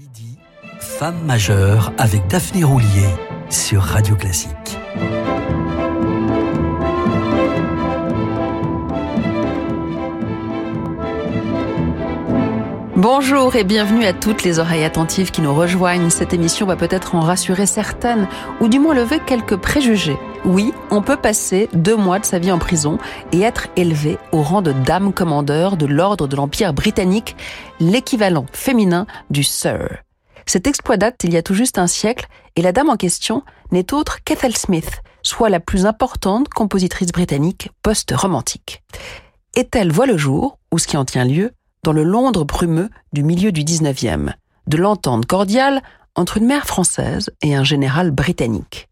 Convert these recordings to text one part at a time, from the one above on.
Midi, Femme majeure avec Daphné Roulier sur Radio Classique. Bonjour et bienvenue à toutes les oreilles attentives qui nous rejoignent. Cette émission va peut-être en rassurer certaines, ou du moins lever quelques préjugés. Oui, on peut passer deux mois de sa vie en prison et être élevé au rang de dame commandeur de l'ordre de l'Empire britannique, l'équivalent féminin du Sir. Cet exploit date il y a tout juste un siècle et la dame en question n'est autre qu'Ethel Smith, soit la plus importante compositrice britannique post-romantique. Ethel voit le jour, ou ce qui en tient lieu, dans le Londres brumeux du milieu du 19e, de l'entente cordiale entre une mère française et un général britannique.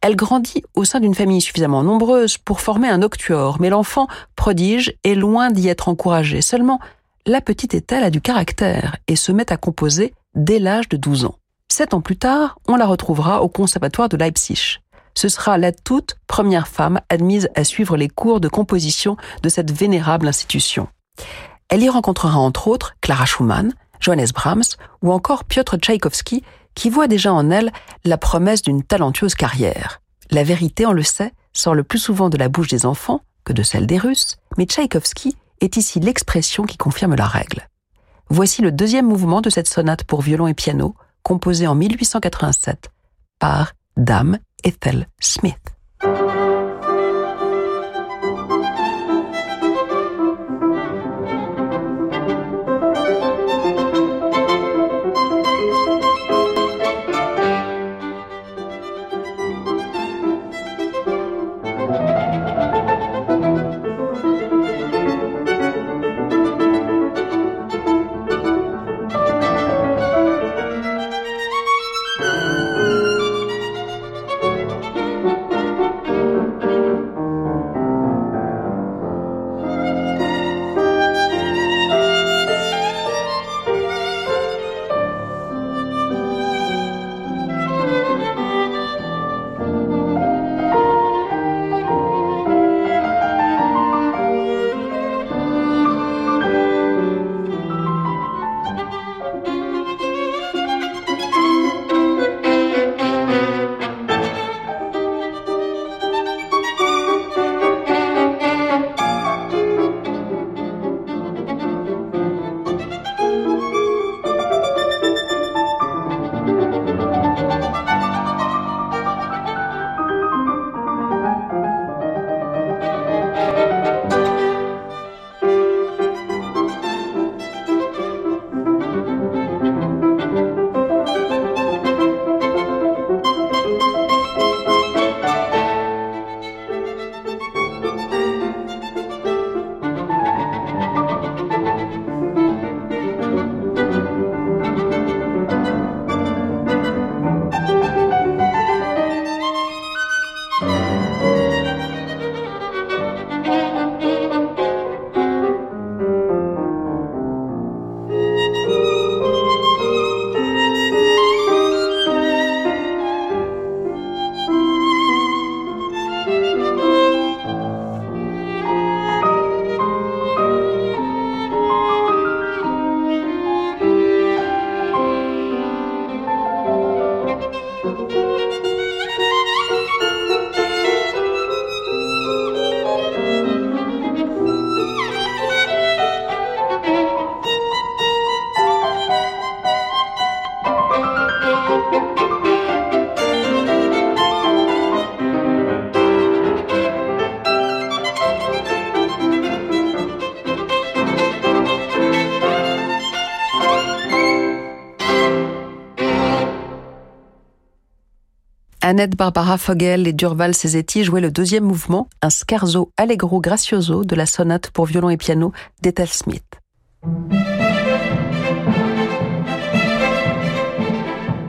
Elle grandit au sein d'une famille suffisamment nombreuse pour former un octuor, mais l'enfant prodige est loin d'y être encouragé. Seulement, la petite Ethel a du caractère et se met à composer dès l'âge de 12 ans. Sept ans plus tard, on la retrouvera au conservatoire de Leipzig. Ce sera la toute première femme admise à suivre les cours de composition de cette vénérable institution. Elle y rencontrera entre autres Clara Schumann, Johannes Brahms ou encore Piotr Tchaïkovski, qui voit déjà en elle la promesse d'une talentueuse carrière. La vérité, on le sait, sort le plus souvent de la bouche des enfants que de celle des Russes, mais Tchaïkovski est ici l'expression qui confirme la règle. Voici le deuxième mouvement de cette sonate pour violon et piano, composée en 1887 par Dame Ethel Smith. Annette Barbara Fogel et Durval Cesetti jouaient le deuxième mouvement, un scherzo allegro gracioso de la sonate pour violon et piano d'Ethel Smith.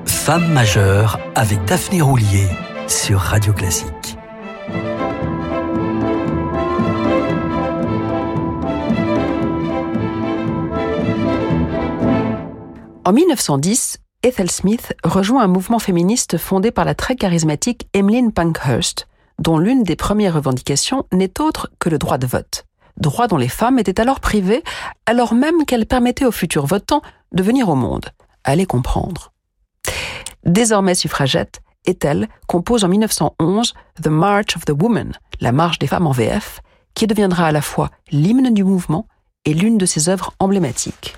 Femme majeure avec Daphné Roulier sur Radio Classique. En 1910, Ethel Smith rejoint un mouvement féministe fondé par la très charismatique Emmeline Pankhurst, dont l'une des premières revendications n'est autre que le droit de vote. Droit dont les femmes étaient alors privées, alors même qu'elle permettait aux futurs votants de venir au monde. les comprendre. Désormais suffragette, Ethel compose en 1911 The March of the Woman, la marche des femmes en VF, qui deviendra à la fois l'hymne du mouvement et l'une de ses œuvres emblématiques.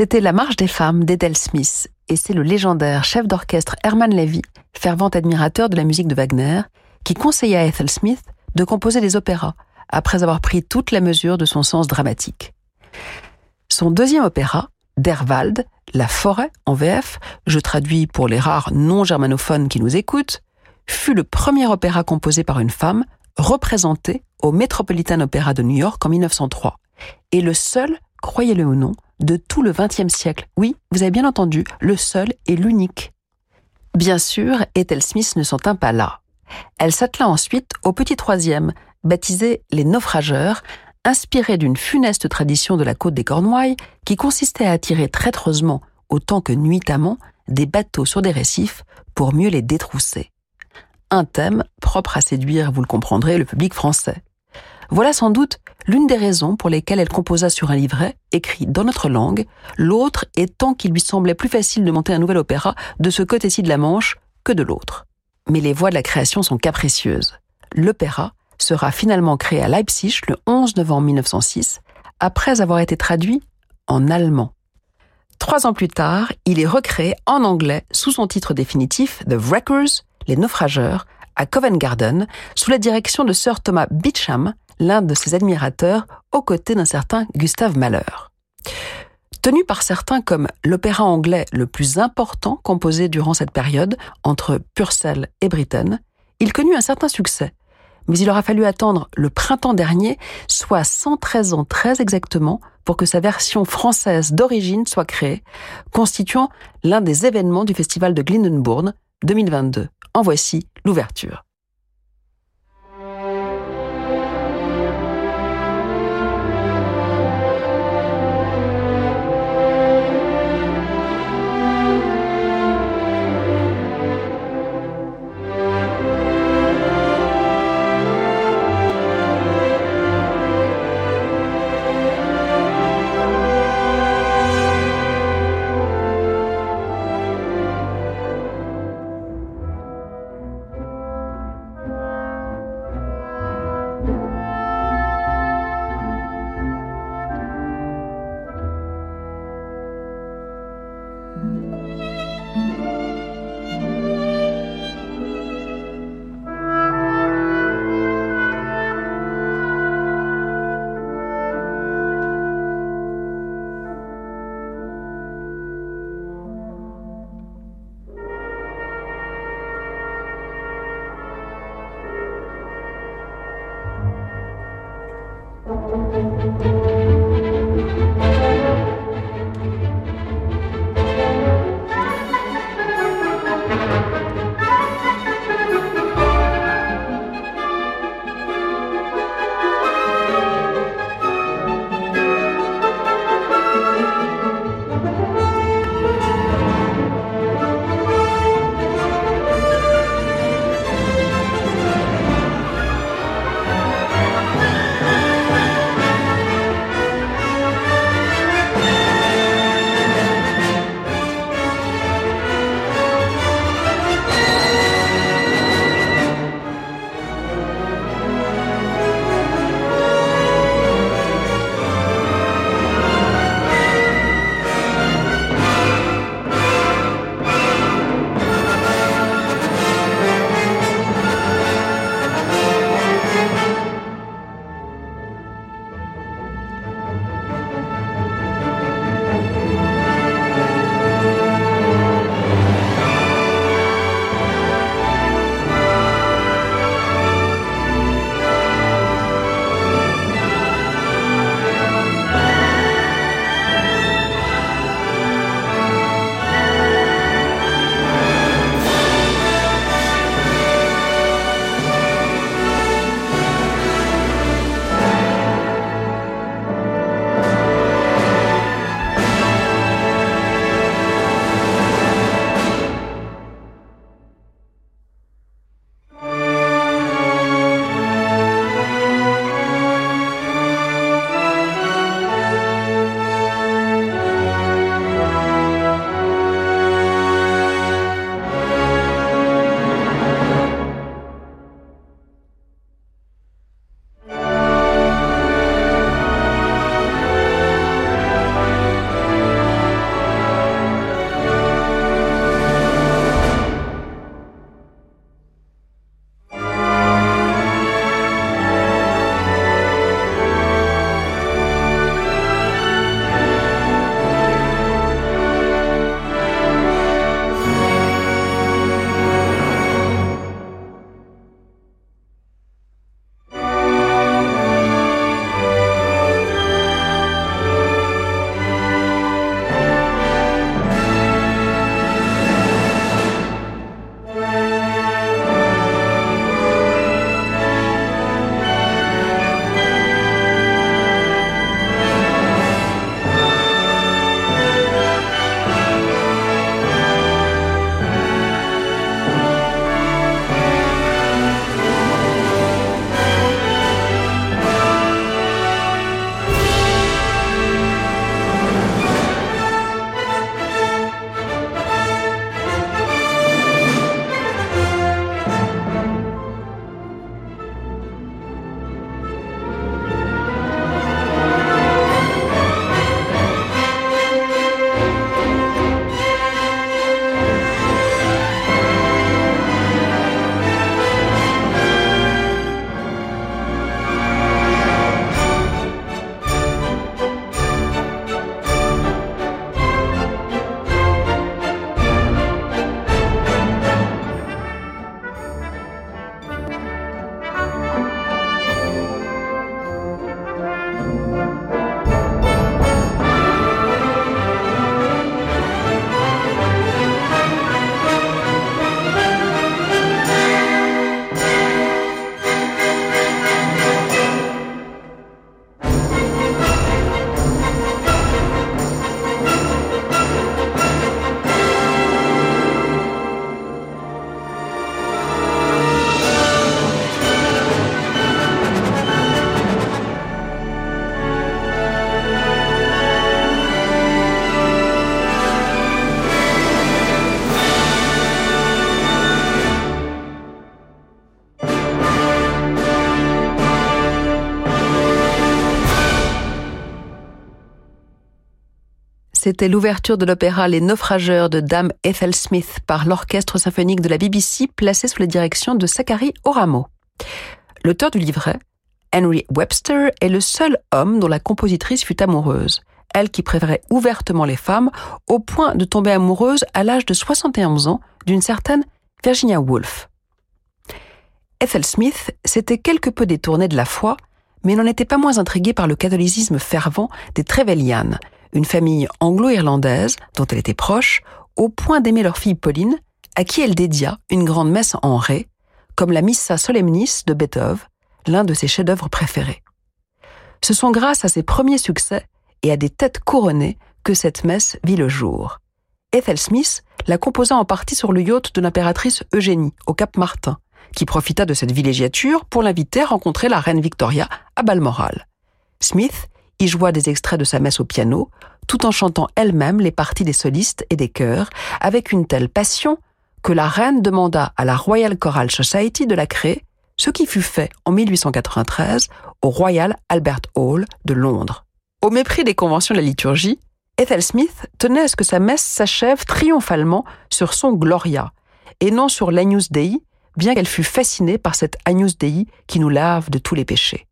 C'était La Marche des femmes d'Edel Smith, et c'est le légendaire chef d'orchestre Herman Levy, fervent admirateur de la musique de Wagner, qui conseilla à Ethel Smith de composer des opéras, après avoir pris toute la mesure de son sens dramatique. Son deuxième opéra, Derwald, La forêt en VF, je traduis pour les rares non-germanophones qui nous écoutent, fut le premier opéra composé par une femme, représenté au Metropolitan Opera de New York en 1903, et le seul, croyez-le ou non, de tout le XXe siècle. Oui, vous avez bien entendu, le seul et l'unique. Bien sûr, Ethel Smith ne s'en tint pas là. Elle s'attela ensuite au petit troisième, baptisé Les Naufrageurs, inspiré d'une funeste tradition de la côte des Cornouailles qui consistait à attirer traîtreusement, autant que nuitamment, des bateaux sur des récifs pour mieux les détrousser. Un thème propre à séduire, vous le comprendrez, le public français. Voilà sans doute l'une des raisons pour lesquelles elle composa sur un livret, écrit dans notre langue, l'autre étant qu'il lui semblait plus facile de monter un nouvel opéra de ce côté-ci de la Manche que de l'autre. Mais les voies de la création sont capricieuses. L'opéra sera finalement créé à Leipzig le 11 novembre 1906, après avoir été traduit en allemand. Trois ans plus tard, il est recréé en anglais sous son titre définitif The Wreckers, les naufrageurs, à Covent Garden, sous la direction de Sir Thomas Beecham, l'un de ses admirateurs aux côtés d'un certain Gustave Mahler. Tenu par certains comme l'opéra anglais le plus important composé durant cette période, entre Purcell et Britten, il connut un certain succès. Mais il aura fallu attendre le printemps dernier, soit 113 ans très exactement, pour que sa version française d'origine soit créée, constituant l'un des événements du festival de Glyndebourne 2022. En voici l'ouverture. C'était l'ouverture de l'opéra Les Naufrageurs de Dame Ethel Smith par l'orchestre symphonique de la BBC placé sous la direction de Zachary Oramo. L'auteur du livret, Henry Webster, est le seul homme dont la compositrice fut amoureuse. Elle qui préférait ouvertement les femmes au point de tomber amoureuse à l'âge de 71 ans d'une certaine Virginia Woolf. Ethel Smith s'était quelque peu détournée de la foi, mais n'en était pas moins intriguée par le catholicisme fervent des Trevelyan, une famille anglo-irlandaise dont elle était proche, au point d'aimer leur fille Pauline, à qui elle dédia une grande messe en ré, comme la Missa Solemnis de Beethoven, l'un de ses chefs-d'œuvre préférés. Ce sont grâce à ses premiers succès et à des têtes couronnées que cette messe vit le jour. Ethel Smith la composa en partie sur le yacht de l'impératrice Eugénie, au Cap Martin, qui profita de cette villégiature pour l'inviter à rencontrer la reine Victoria à Balmoral. Smith y joua des extraits de sa messe au piano, tout en chantant elle-même les parties des solistes et des chœurs, avec une telle passion que la reine demanda à la Royal Choral Society de la créer, ce qui fut fait en 1893 au Royal Albert Hall de Londres. Au mépris des conventions de la liturgie, Ethel Smith tenait à ce que sa messe s'achève triomphalement sur son Gloria, et non sur l'Agnus Dei, bien qu'elle fût fascinée par cet Agnus Dei qui nous lave de tous les péchés.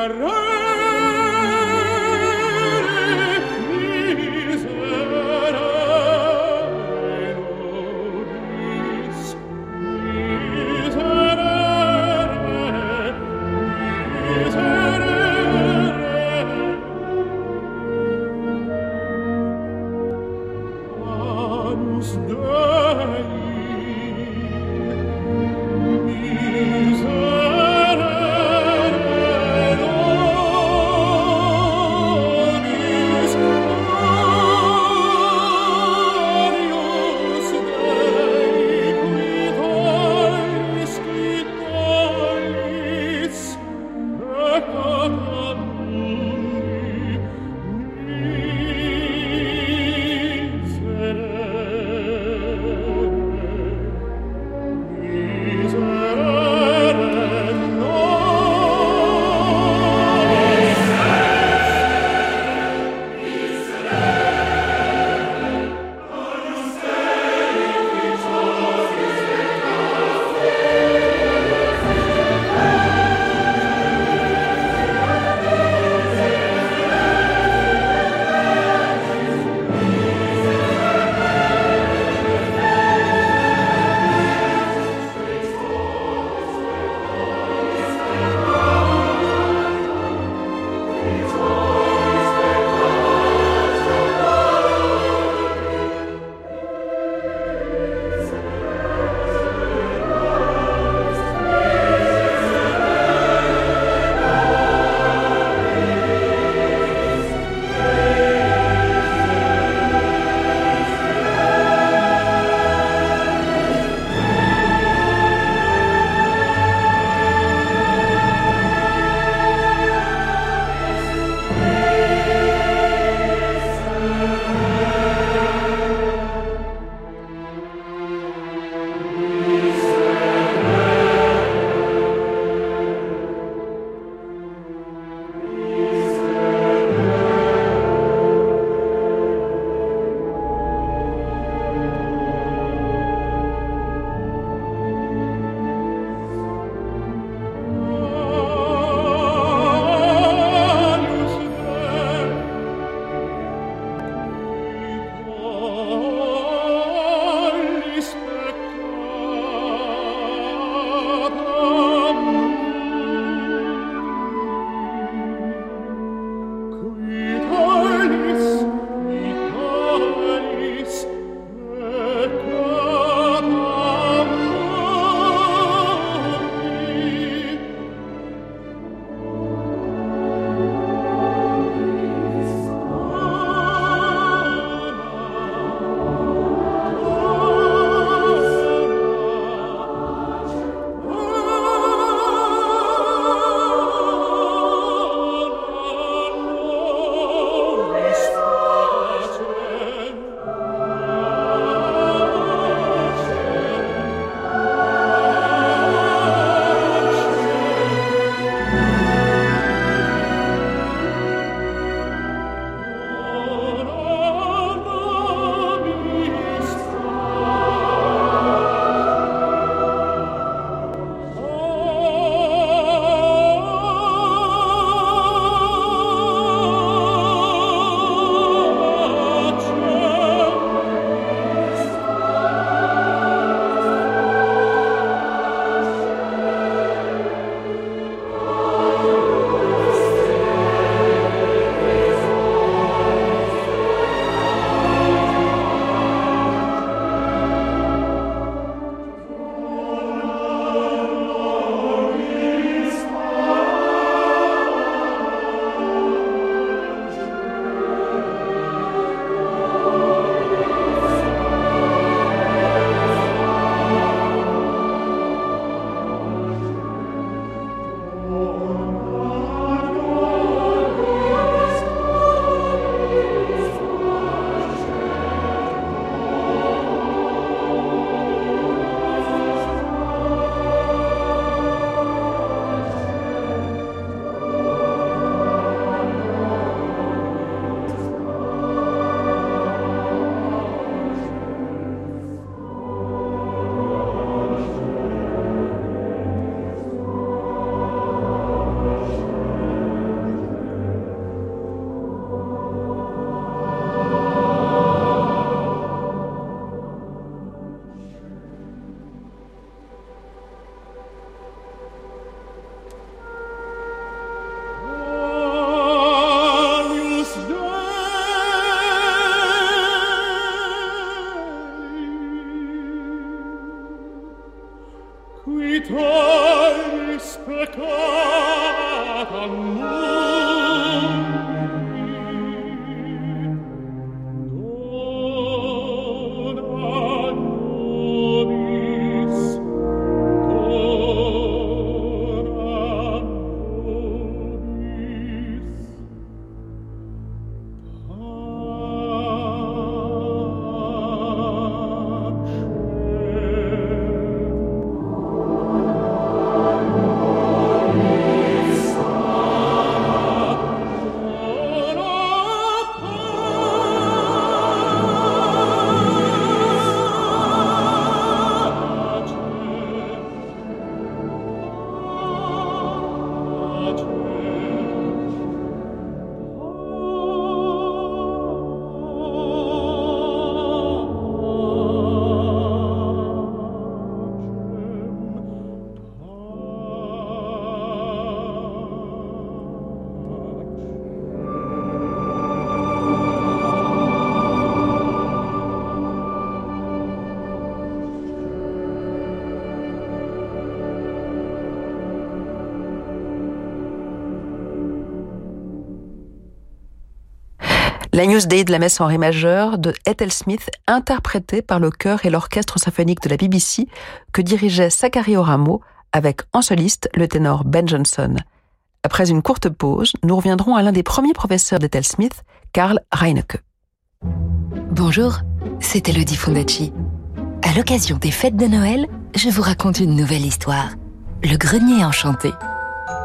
Ferrari. La News Day de la messe en ré majeur de Ethel Smith, interprétée par le chœur et l'orchestre symphonique de la BBC, que dirigeait Zachary Oramo, avec en soliste le ténor Ben Johnson. Après une courte pause, nous reviendrons à l'un des premiers professeurs d'Ethel Smith, Karl Reinecke. Bonjour, c'est Elodie Fondacci. À l'occasion des fêtes de Noël, je vous raconte une nouvelle histoire. Le grenier enchanté.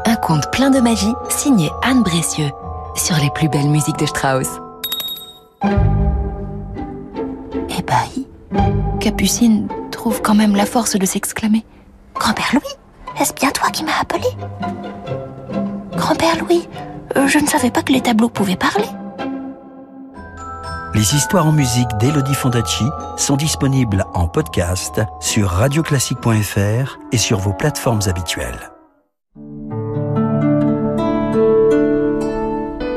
Un conte plein de magie signé Anne Bressieux sur les plus belles musiques de Strauss. Ébahi, Capucine trouve quand même la force de s'exclamer. Grand-père Louis, est-ce bien toi qui m'as appelé? Grand-père Louis, euh, je ne savais pas que les tableaux pouvaient parler. Les histoires en musique d'Elodie Fondacci sont disponibles en podcast sur radioclassique.fr et sur vos plateformes habituelles.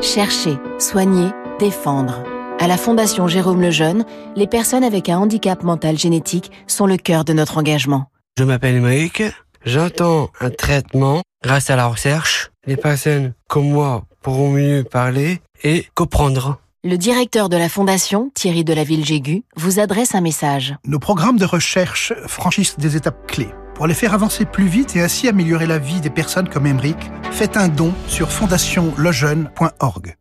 Chercher, soigner, défendre. À la Fondation Jérôme Lejeune, les personnes avec un handicap mental génétique sont le cœur de notre engagement. Je m'appelle Émeric. J'entends un traitement grâce à la recherche. Les personnes comme moi pourront mieux parler et comprendre. Le directeur de la Fondation, Thierry de la Ville-Jégu, vous adresse un message. Nos programmes de recherche franchissent des étapes clés. Pour les faire avancer plus vite et ainsi améliorer la vie des personnes comme Émeric, faites un don sur fondationlejeune.org.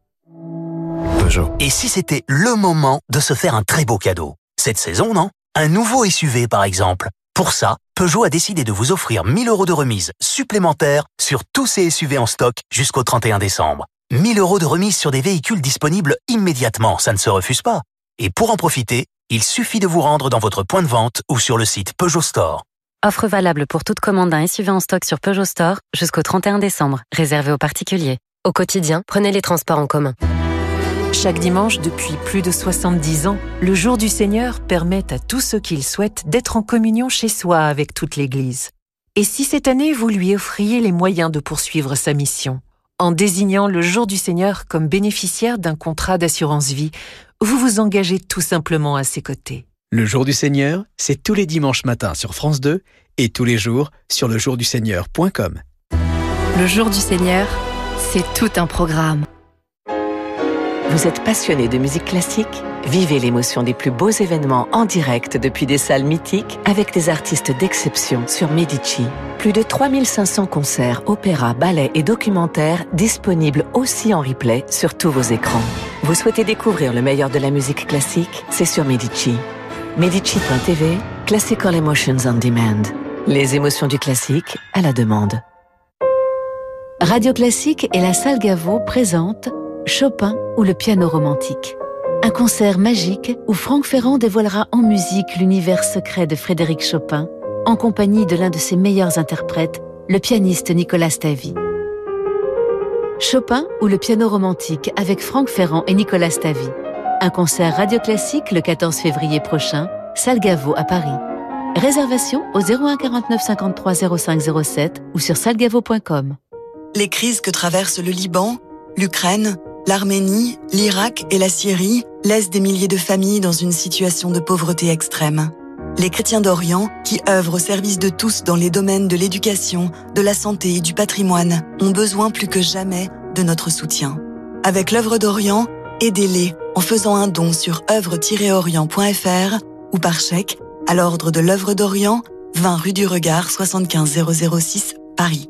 Et si c'était le moment de se faire un très beau cadeau Cette saison, non? Un nouveau SUV, par exemple. Pour ça, Peugeot a décidé de vous offrir 1000 euros de remise supplémentaire sur tous ces SUV en stock jusqu'au 31 décembre. 1000 euros de remise sur des véhicules disponibles immédiatement, ça ne se refuse pas. Et pour en profiter, il suffit de vous rendre dans votre point de vente ou sur le site Peugeot Store. Offre valable pour toute commande d'un SUV en stock sur Peugeot Store jusqu'au 31 décembre, réservé aux particuliers. Au quotidien, prenez les transports en commun. Chaque dimanche depuis plus de 70 ans, le Jour du Seigneur permet à tous ceux qui le souhaitent d'être en communion chez soi avec toute l'Église. Et si cette année vous lui offriez les moyens de poursuivre sa mission En désignant le Jour du Seigneur comme bénéficiaire d'un contrat d'assurance vie, vous vous engagez tout simplement à ses côtés. Le Jour du Seigneur, c'est tous les dimanches matins sur France 2 et tous les jours sur lejourduseigneur.com. Le Jour du Seigneur, c'est tout un programme. Vous êtes passionné de musique classique? Vivez l'émotion des plus beaux événements en direct depuis des salles mythiques avec des artistes d'exception sur Medici. Plus de 3500 concerts, opéras, ballets et documentaires disponibles aussi en replay sur tous vos écrans. Vous souhaitez découvrir le meilleur de la musique classique? C'est sur Medici. Medici.tv, Classical Emotions on Demand. Les émotions du classique à la demande. Radio Classique et la salle Gaveau présentent Chopin ou le piano romantique. Un concert magique où Franck Ferrand dévoilera en musique l'univers secret de Frédéric Chopin, en compagnie de l'un de ses meilleurs interprètes, le pianiste Nicolas Stavy. Chopin ou le piano romantique avec Franck Ferrand et Nicolas Stavy. Un concert radio classique le 14 février prochain, salle à Paris. Réservation au 01 49 53 05 07 ou sur salgavo.com. Les crises que traverse le Liban, l'Ukraine, l'Arménie, l'Irak et la Syrie laissent des milliers de familles dans une situation de pauvreté extrême. Les chrétiens d'Orient, qui œuvrent au service de tous dans les domaines de l'éducation, de la santé et du patrimoine, ont besoin plus que jamais de notre soutien. Avec l'œuvre d'Orient, aidez-les en faisant un don sur œuvre-orient.fr ou par chèque à l'ordre de l'œuvre d'Orient, 20 rue du Regard 75 006 Paris.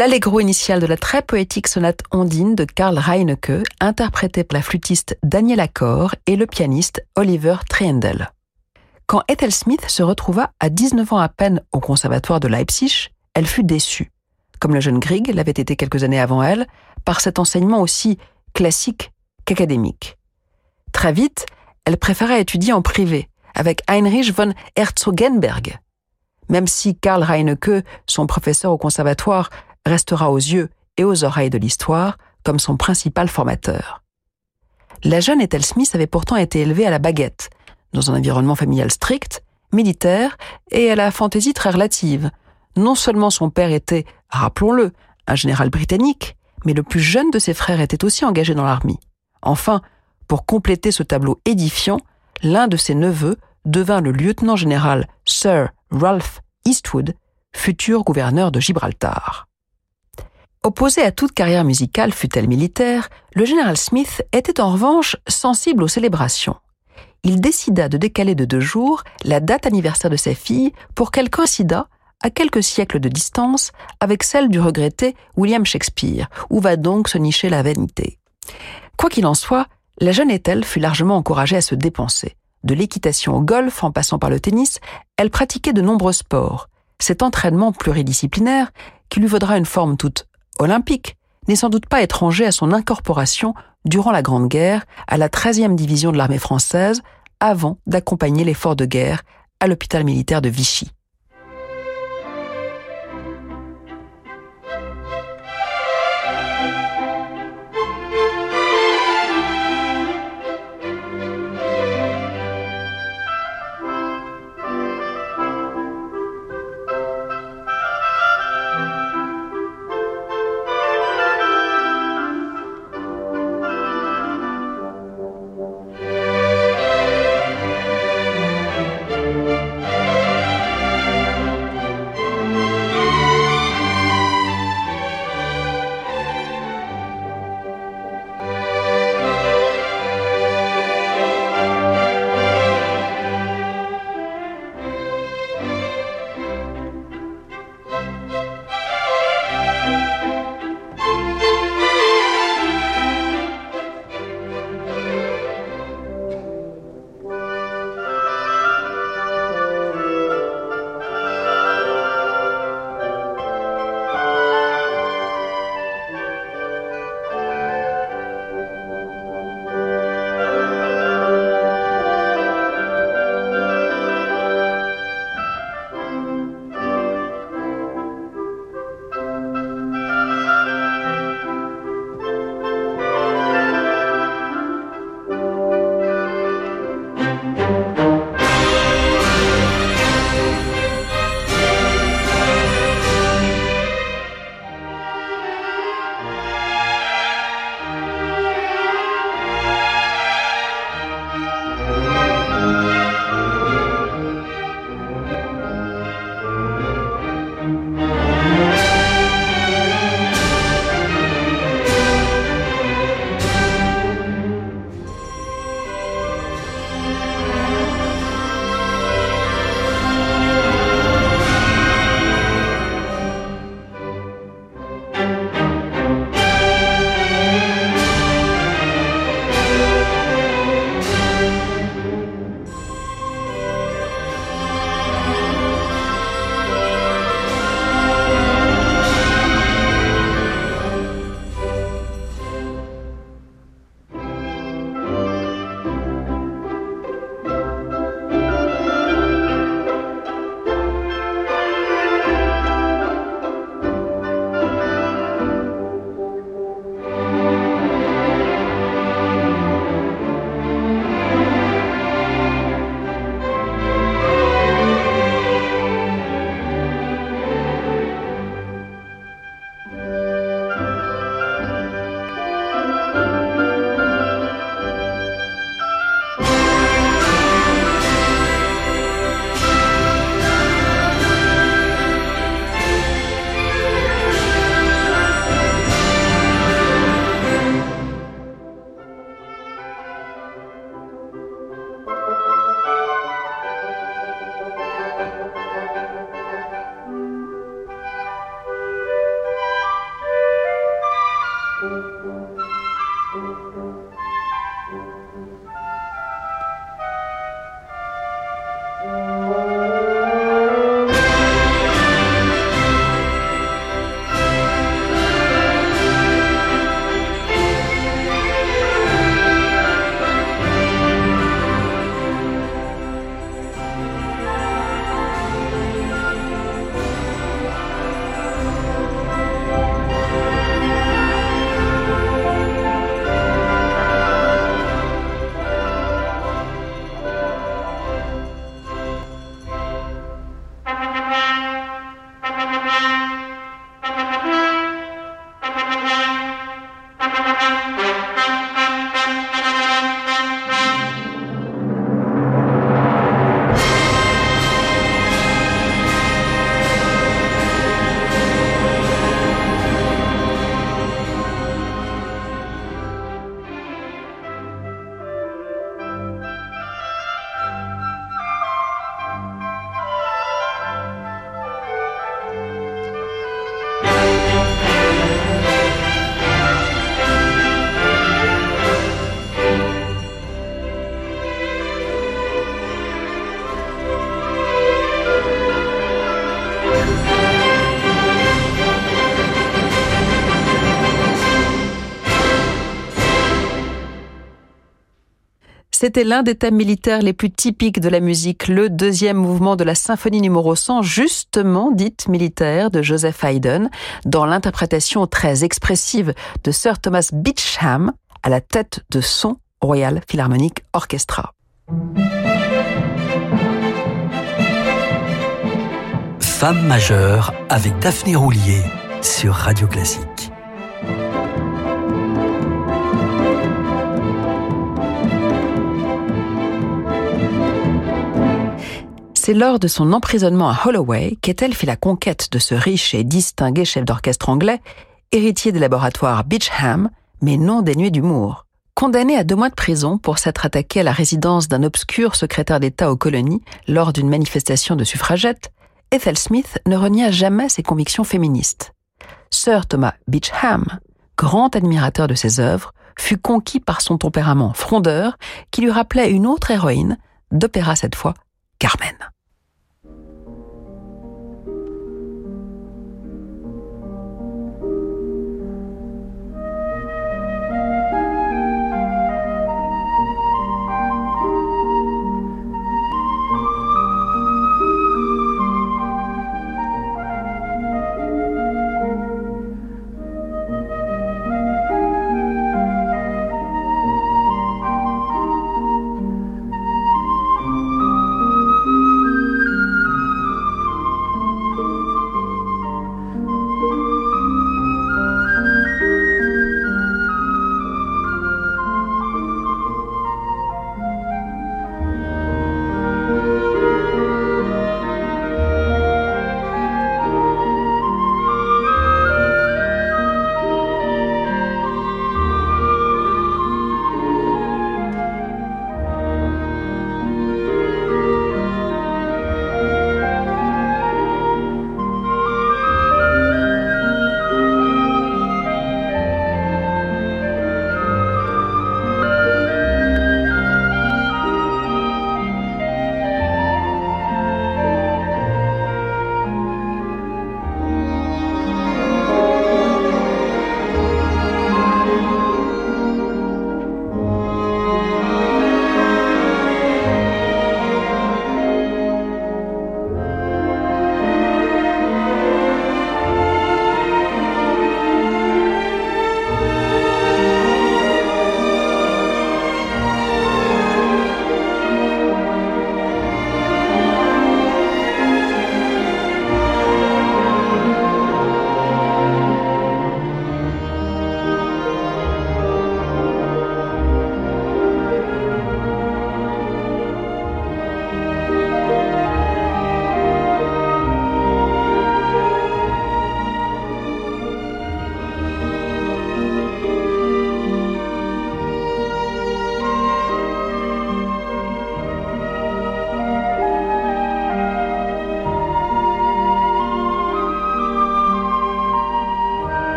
L'allegro initial de la très poétique sonate Ondine de Karl Reinecke, interprété par la flûtiste Daniela Accor et le pianiste Oliver Triendel. Quand Ethel Smith se retrouva à 19 ans à peine au conservatoire de Leipzig, elle fut déçue, comme le jeune Grieg l'avait été quelques années avant elle, par cet enseignement aussi classique qu'académique. Très vite, elle préféra étudier en privé, avec Heinrich von Herzogenberg. Même si Karl Reinecke, son professeur au conservatoire, restera aux yeux et aux oreilles de l'histoire comme son principal formateur. La jeune Ethel Smith avait pourtant été élevée à la baguette, dans un environnement familial strict, militaire et à la fantaisie très relative. Non seulement son père était, rappelons-le, un général britannique, mais le plus jeune de ses frères était aussi engagé dans l'armée. Enfin, pour compléter ce tableau édifiant, l'un de ses neveux devint le lieutenant général Sir Ralph Eastwood, futur gouverneur de Gibraltar. Opposé à toute carrière musicale, fût-elle militaire, le général Smith était en revanche sensible aux célébrations. Il décida de décaler de deux jours la date anniversaire de sa fille pour qu'elle coïncidât, à quelques siècles de distance, avec celle du regretté William Shakespeare, où va donc se nicher la vanité. Quoi qu'il en soit, la jeune Ethel fut largement encouragée à se dépenser. De l'équitation au golf en passant par le tennis, elle pratiquait de nombreux sports. Cet entraînement pluridisciplinaire, qui lui vaudra une forme toute olympique, n'est sans doute pas étranger à son incorporation durant la Grande Guerre à la 13e division de l'armée française avant d'accompagner l'effort de guerre à l'hôpital militaire de Vichy. C'était l'un des thèmes militaires les plus typiques de la musique, le deuxième mouvement de la symphonie numéro 100, justement dite militaire de Joseph Haydn, dans l'interprétation très expressive de Sir Thomas Beecham à la tête de son Royal Philharmonic Orchestra. Femme majeure avec Daphné Roulier sur Radio Classique. C'est lors de son emprisonnement à Holloway qu'Ethel fit la conquête de ce riche et distingué chef d'orchestre anglais, héritier des laboratoires Beecham, mais non dénué d'humour. Condamné à deux mois de prison pour s'être attaqué à la résidence d'un obscur secrétaire d'État aux colonies lors d'une manifestation de suffragettes, Ethel Smith ne renia jamais ses convictions féministes. Sir Thomas Beecham, grand admirateur de ses œuvres, fut conquis par son tempérament frondeur qui lui rappelait une autre héroïne, d'opéra cette fois, Carmen.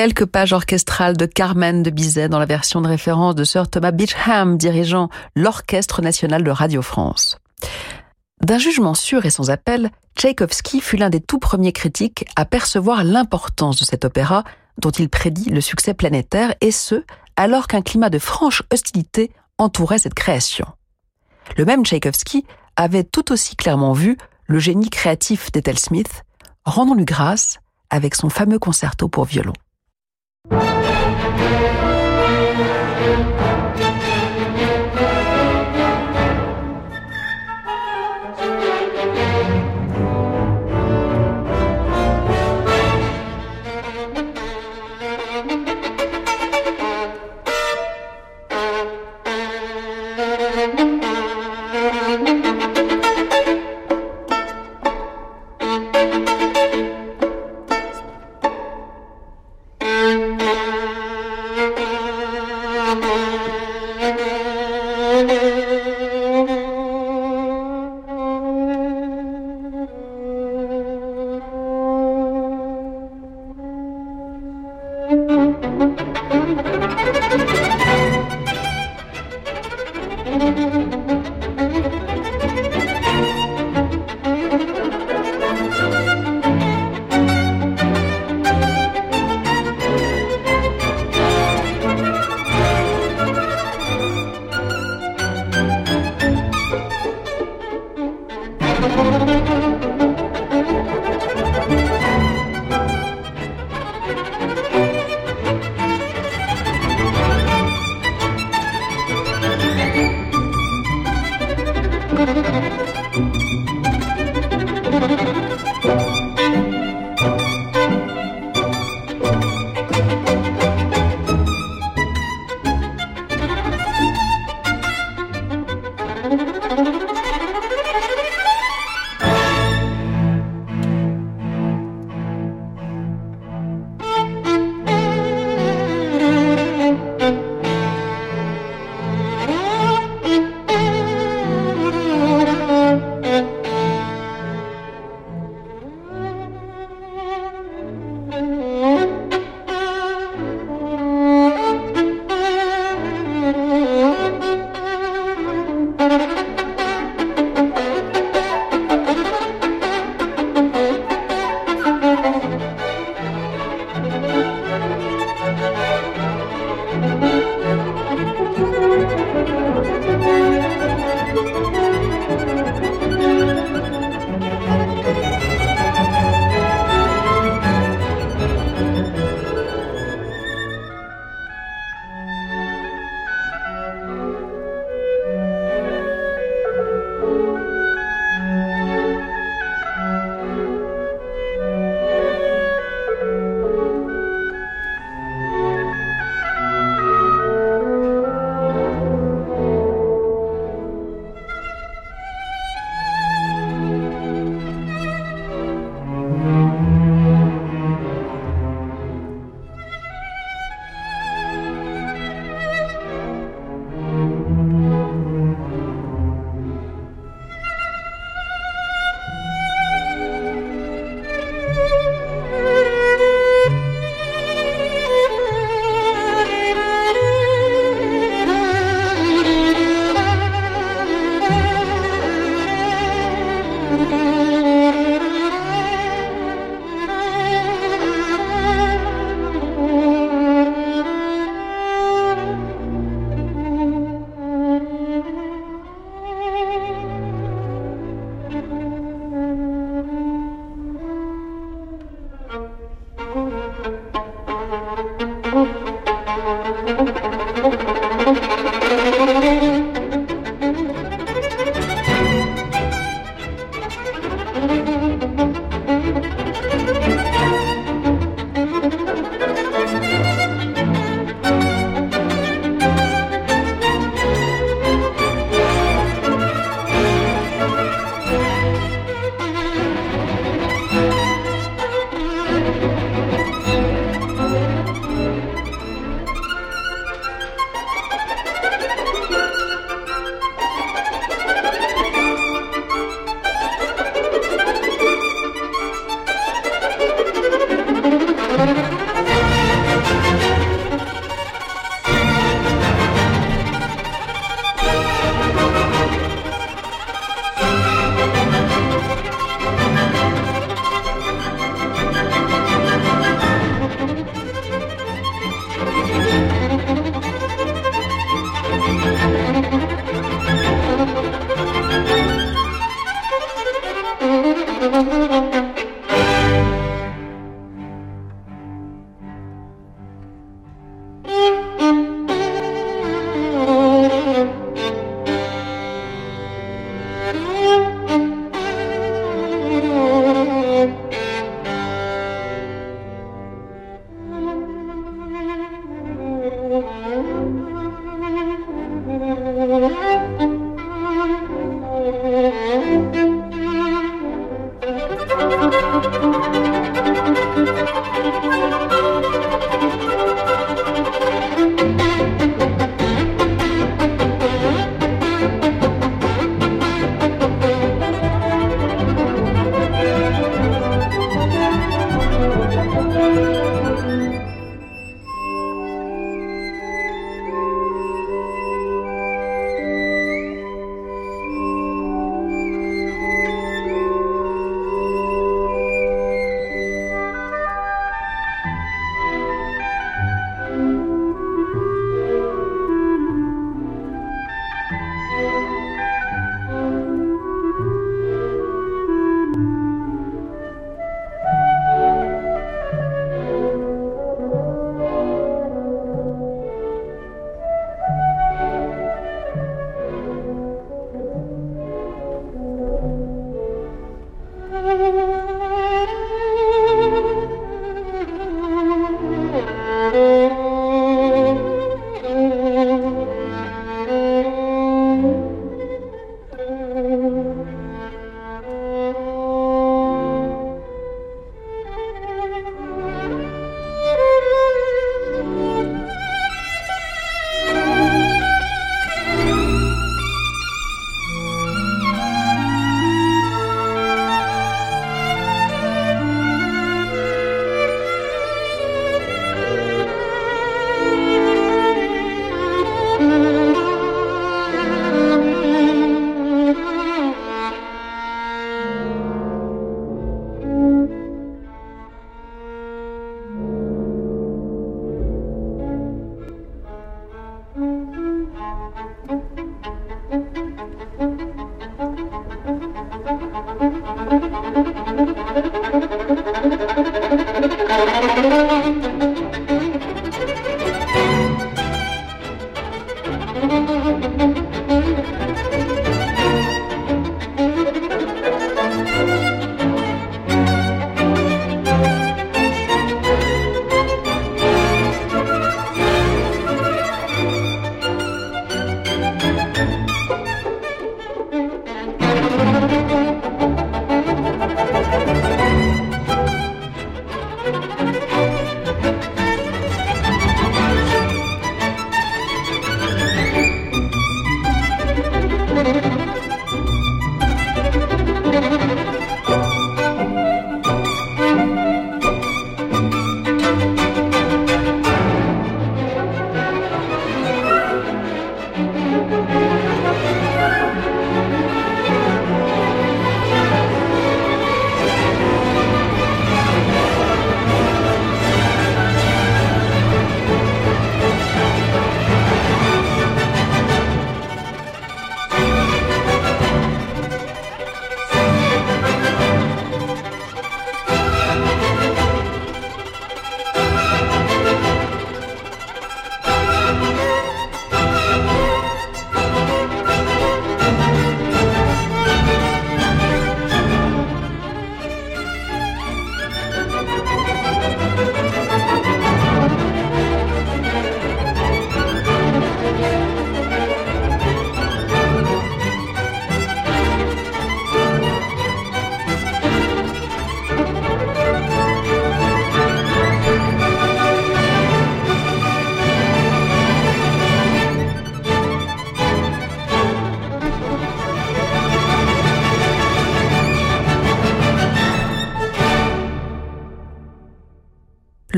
Quelques pages orchestrales de Carmen de Bizet dans la version de référence de Sir Thomas Beecham dirigeant l'Orchestre national de Radio France. D'un jugement sûr et sans appel, Tchaïkovski fut l'un des tout premiers critiques à percevoir l'importance de cet opéra dont il prédit le succès planétaire et ce, alors qu'un climat de franche hostilité entourait cette création. Le même Tchaïkovski avait tout aussi clairement vu le génie créatif d'Ethel Smith, rendons-lui grâce avec son fameux concerto pour violon. Thank you.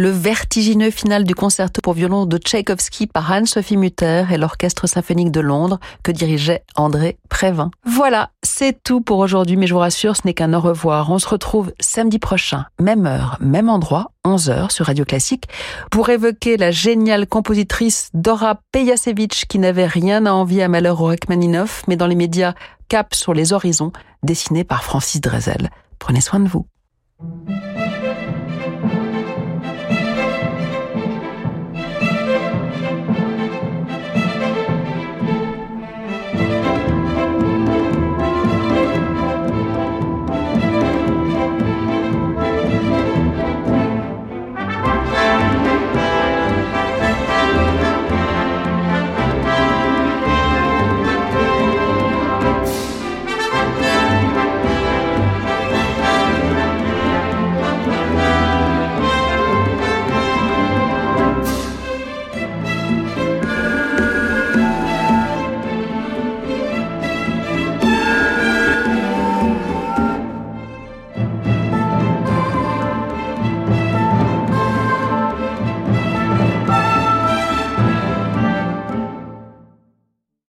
Le vertigineux final du concerto pour violon de Tchaïkovski par Anne-Sophie Mutter et l'Orchestre symphonique de Londres que dirigeait André Prévin. Voilà, c'est tout pour aujourd'hui, mais je vous rassure, ce n'est qu'un au revoir. On se retrouve samedi prochain, même heure, même endroit, 11h sur Radio Classique, pour évoquer la géniale compositrice Dora Pejasevich qui n'avait rien à envier à Malheur au mais dans les médias Cap sur les horizons, dessiné par Francis Drezel. Prenez soin de vous.